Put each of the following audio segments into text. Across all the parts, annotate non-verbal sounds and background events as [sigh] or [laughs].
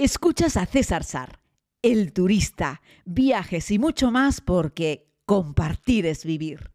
Escuchas a César Sar, el turista, viajes y mucho más porque compartir es vivir.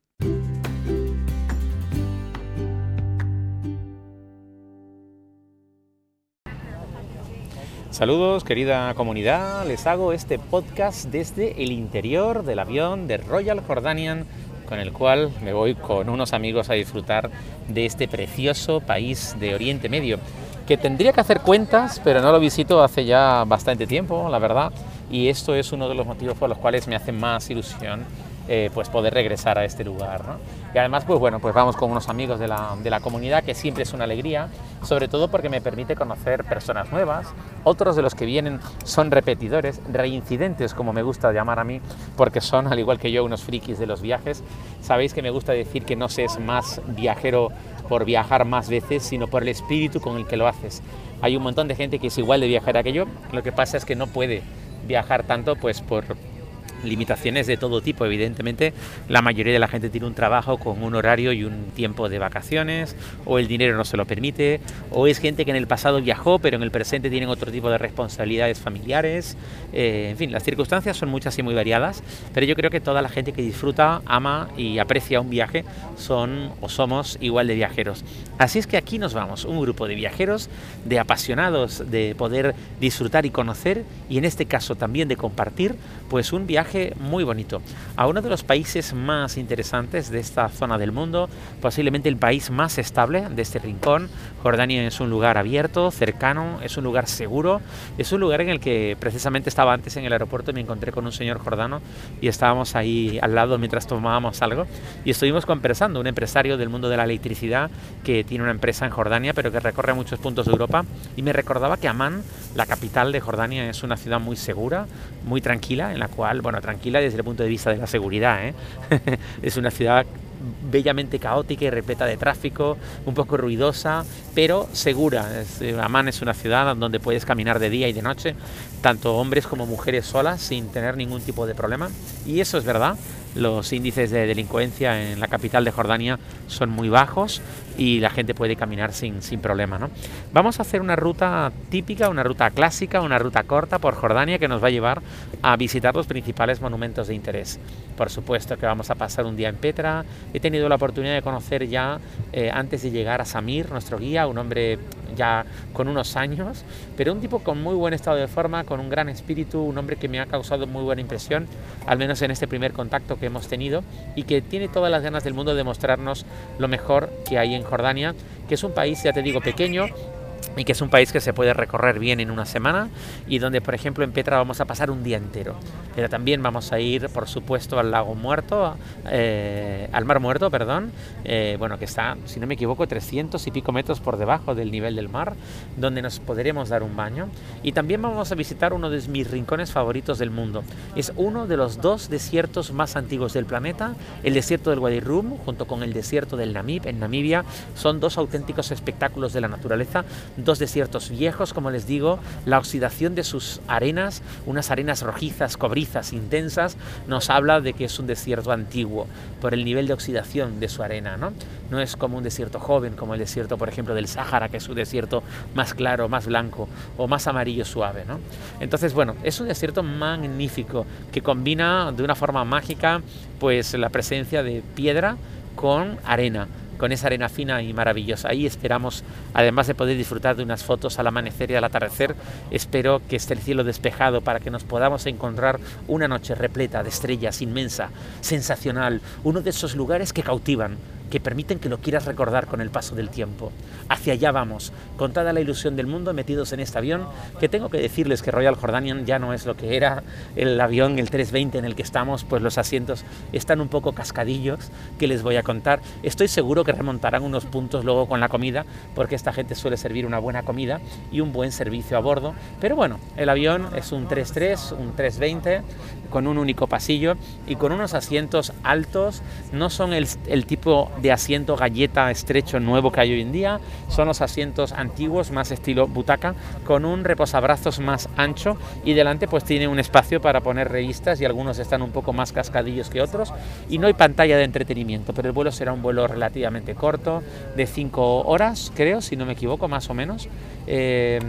Saludos querida comunidad, les hago este podcast desde el interior del avión de Royal Jordanian con el cual me voy con unos amigos a disfrutar de este precioso país de Oriente Medio que tendría que hacer cuentas, pero no lo visito hace ya bastante tiempo, la verdad, y esto es uno de los motivos por los cuales me hace más ilusión eh, pues poder regresar a este lugar. ¿no? Y además, pues bueno, pues vamos con unos amigos de la, de la, comunidad, que siempre es una alegría, sobre todo porque me permite conocer personas nuevas, otros de los que vienen son repetidores, reincidentes, como me gusta llamar a mí, porque son, al igual que yo, unos frikis de los viajes. Sabéis que me gusta decir que no se es más viajero por viajar más veces, sino por el espíritu con el que lo haces. Hay un montón de gente que es igual de viajera que yo, lo que pasa es que no puede viajar tanto pues por limitaciones de todo tipo. Evidentemente, la mayoría de la gente tiene un trabajo con un horario y un tiempo de vacaciones, o el dinero no se lo permite, o es gente que en el pasado viajó, pero en el presente tienen otro tipo de responsabilidades familiares. Eh, en fin, las circunstancias son muchas y muy variadas, pero yo creo que toda la gente que disfruta, ama y aprecia un viaje son o somos igual de viajeros. Así es que aquí nos vamos, un grupo de viajeros, de apasionados de poder disfrutar y conocer, y en este caso también de compartir, pues un viaje muy bonito a uno de los países más interesantes de esta zona del mundo, posiblemente el país más estable de este rincón. Jordania es un lugar abierto, cercano, es un lugar seguro, es un lugar en el que precisamente estaba antes en el aeropuerto y me encontré con un señor jordano y estábamos ahí al lado mientras tomábamos algo y estuvimos conversando, un empresario del mundo de la electricidad que tiene una empresa en Jordania pero que recorre muchos puntos de Europa y me recordaba que Amán, la capital de Jordania, es una ciudad muy segura, muy tranquila, en la cual, bueno, tranquila desde el punto de vista de la seguridad. ¿eh? [laughs] es una ciudad bellamente caótica y repleta de tráfico, un poco ruidosa, pero segura. Eh, Amán es una ciudad donde puedes caminar de día y de noche, tanto hombres como mujeres solas, sin tener ningún tipo de problema. Y eso es verdad. Los índices de delincuencia en la capital de Jordania son muy bajos y la gente puede caminar sin, sin problema. ¿no? Vamos a hacer una ruta típica, una ruta clásica, una ruta corta por Jordania que nos va a llevar a visitar los principales monumentos de interés. Por supuesto que vamos a pasar un día en Petra. He tenido la oportunidad de conocer ya, eh, antes de llegar a Samir, nuestro guía, un hombre ya con unos años, pero un tipo con muy buen estado de forma, con un gran espíritu, un hombre que me ha causado muy buena impresión, al menos en este primer contacto que hemos tenido, y que tiene todas las ganas del mundo de mostrarnos lo mejor que hay en Jordania, que es un país, ya te digo, pequeño, y que es un país que se puede recorrer bien en una semana y donde, por ejemplo, en Petra vamos a pasar un día entero. Pero también vamos a ir, por supuesto, al lago muerto, eh, al mar muerto, perdón, eh, bueno, que está, si no me equivoco, 300 y pico metros por debajo del nivel del mar, donde nos podremos dar un baño. Y también vamos a visitar uno de mis rincones favoritos del mundo. Es uno de los dos desiertos más antiguos del planeta, el desierto del Wadi Rum, junto con el desierto del Namib, en Namibia. Son dos auténticos espectáculos de la naturaleza dos desiertos viejos, como les digo, la oxidación de sus arenas, unas arenas rojizas, cobrizas, intensas, nos habla de que es un desierto antiguo por el nivel de oxidación de su arena, ¿no? No es como un desierto joven, como el desierto, por ejemplo, del Sáhara, que es un desierto más claro, más blanco o más amarillo suave, ¿no? Entonces, bueno, es un desierto magnífico que combina de una forma mágica pues la presencia de piedra con arena con esa arena fina y maravillosa. Ahí esperamos, además de poder disfrutar de unas fotos al amanecer y al atardecer, espero que esté el cielo despejado para que nos podamos encontrar una noche repleta de estrellas, inmensa, sensacional, uno de esos lugares que cautivan, que permiten que lo quieras recordar con el paso del tiempo. Hacia allá vamos, con toda la ilusión del mundo metidos en este avión, que tengo que decirles que Royal Jordanian ya no es lo que era el avión, el 320 en el que estamos, pues los asientos están un poco cascadillos, que les voy a contar. Estoy seguro que remontarán unos puntos luego con la comida, porque esta gente suele servir una buena comida y un buen servicio a bordo. Pero bueno, el avión es un 33, un 320, con un único pasillo y con unos asientos altos, no son el, el tipo de asiento galleta estrecho nuevo que hay hoy en día. Son los asientos antiguos, más estilo butaca, con un reposabrazos más ancho y delante pues tiene un espacio para poner revistas y algunos están un poco más cascadillos que otros. Y no hay pantalla de entretenimiento, pero el vuelo será un vuelo relativamente corto, de 5 horas, creo, si no me equivoco, más o menos. Eh,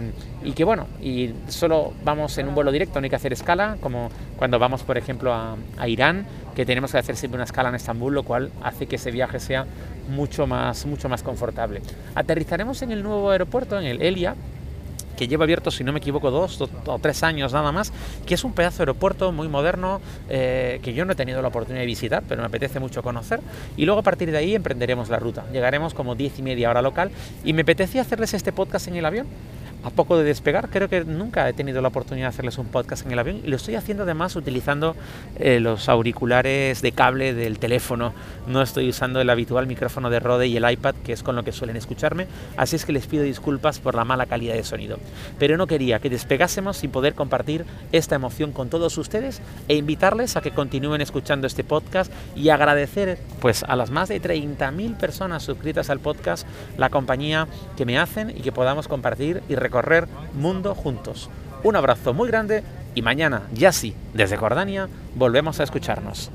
y que bueno, y solo vamos en un vuelo directo, no hay que hacer escala, como cuando vamos, por ejemplo, a, a Irán, que tenemos que hacer siempre una escala en Estambul, lo cual hace que ese viaje sea mucho más, mucho más confortable. Aterrizaremos en el nuevo aeropuerto, en el Elia, que lleva abierto, si no me equivoco, dos o tres años nada más, que es un pedazo de aeropuerto muy moderno eh, que yo no he tenido la oportunidad de visitar, pero me apetece mucho conocer. Y luego a partir de ahí emprenderemos la ruta. Llegaremos como diez y media hora local y me apetecía hacerles este podcast en el avión a poco de despegar. Creo que nunca he tenido la oportunidad de hacerles un podcast en el avión y lo estoy haciendo además utilizando eh, los auriculares de cable del teléfono. No estoy usando el habitual micrófono de Rode y el iPad, que es con lo que suelen escucharme. Así es que les pido disculpas por la mala calidad de sonido. Pero no quería que despegásemos sin poder compartir esta emoción con todos ustedes e invitarles a que continúen escuchando este podcast y agradecer pues a las más de 30.000 personas suscritas al podcast la compañía que me hacen y que podamos compartir y recordar correr mundo juntos. Un abrazo muy grande y mañana, ya sí, desde Jordania, volvemos a escucharnos.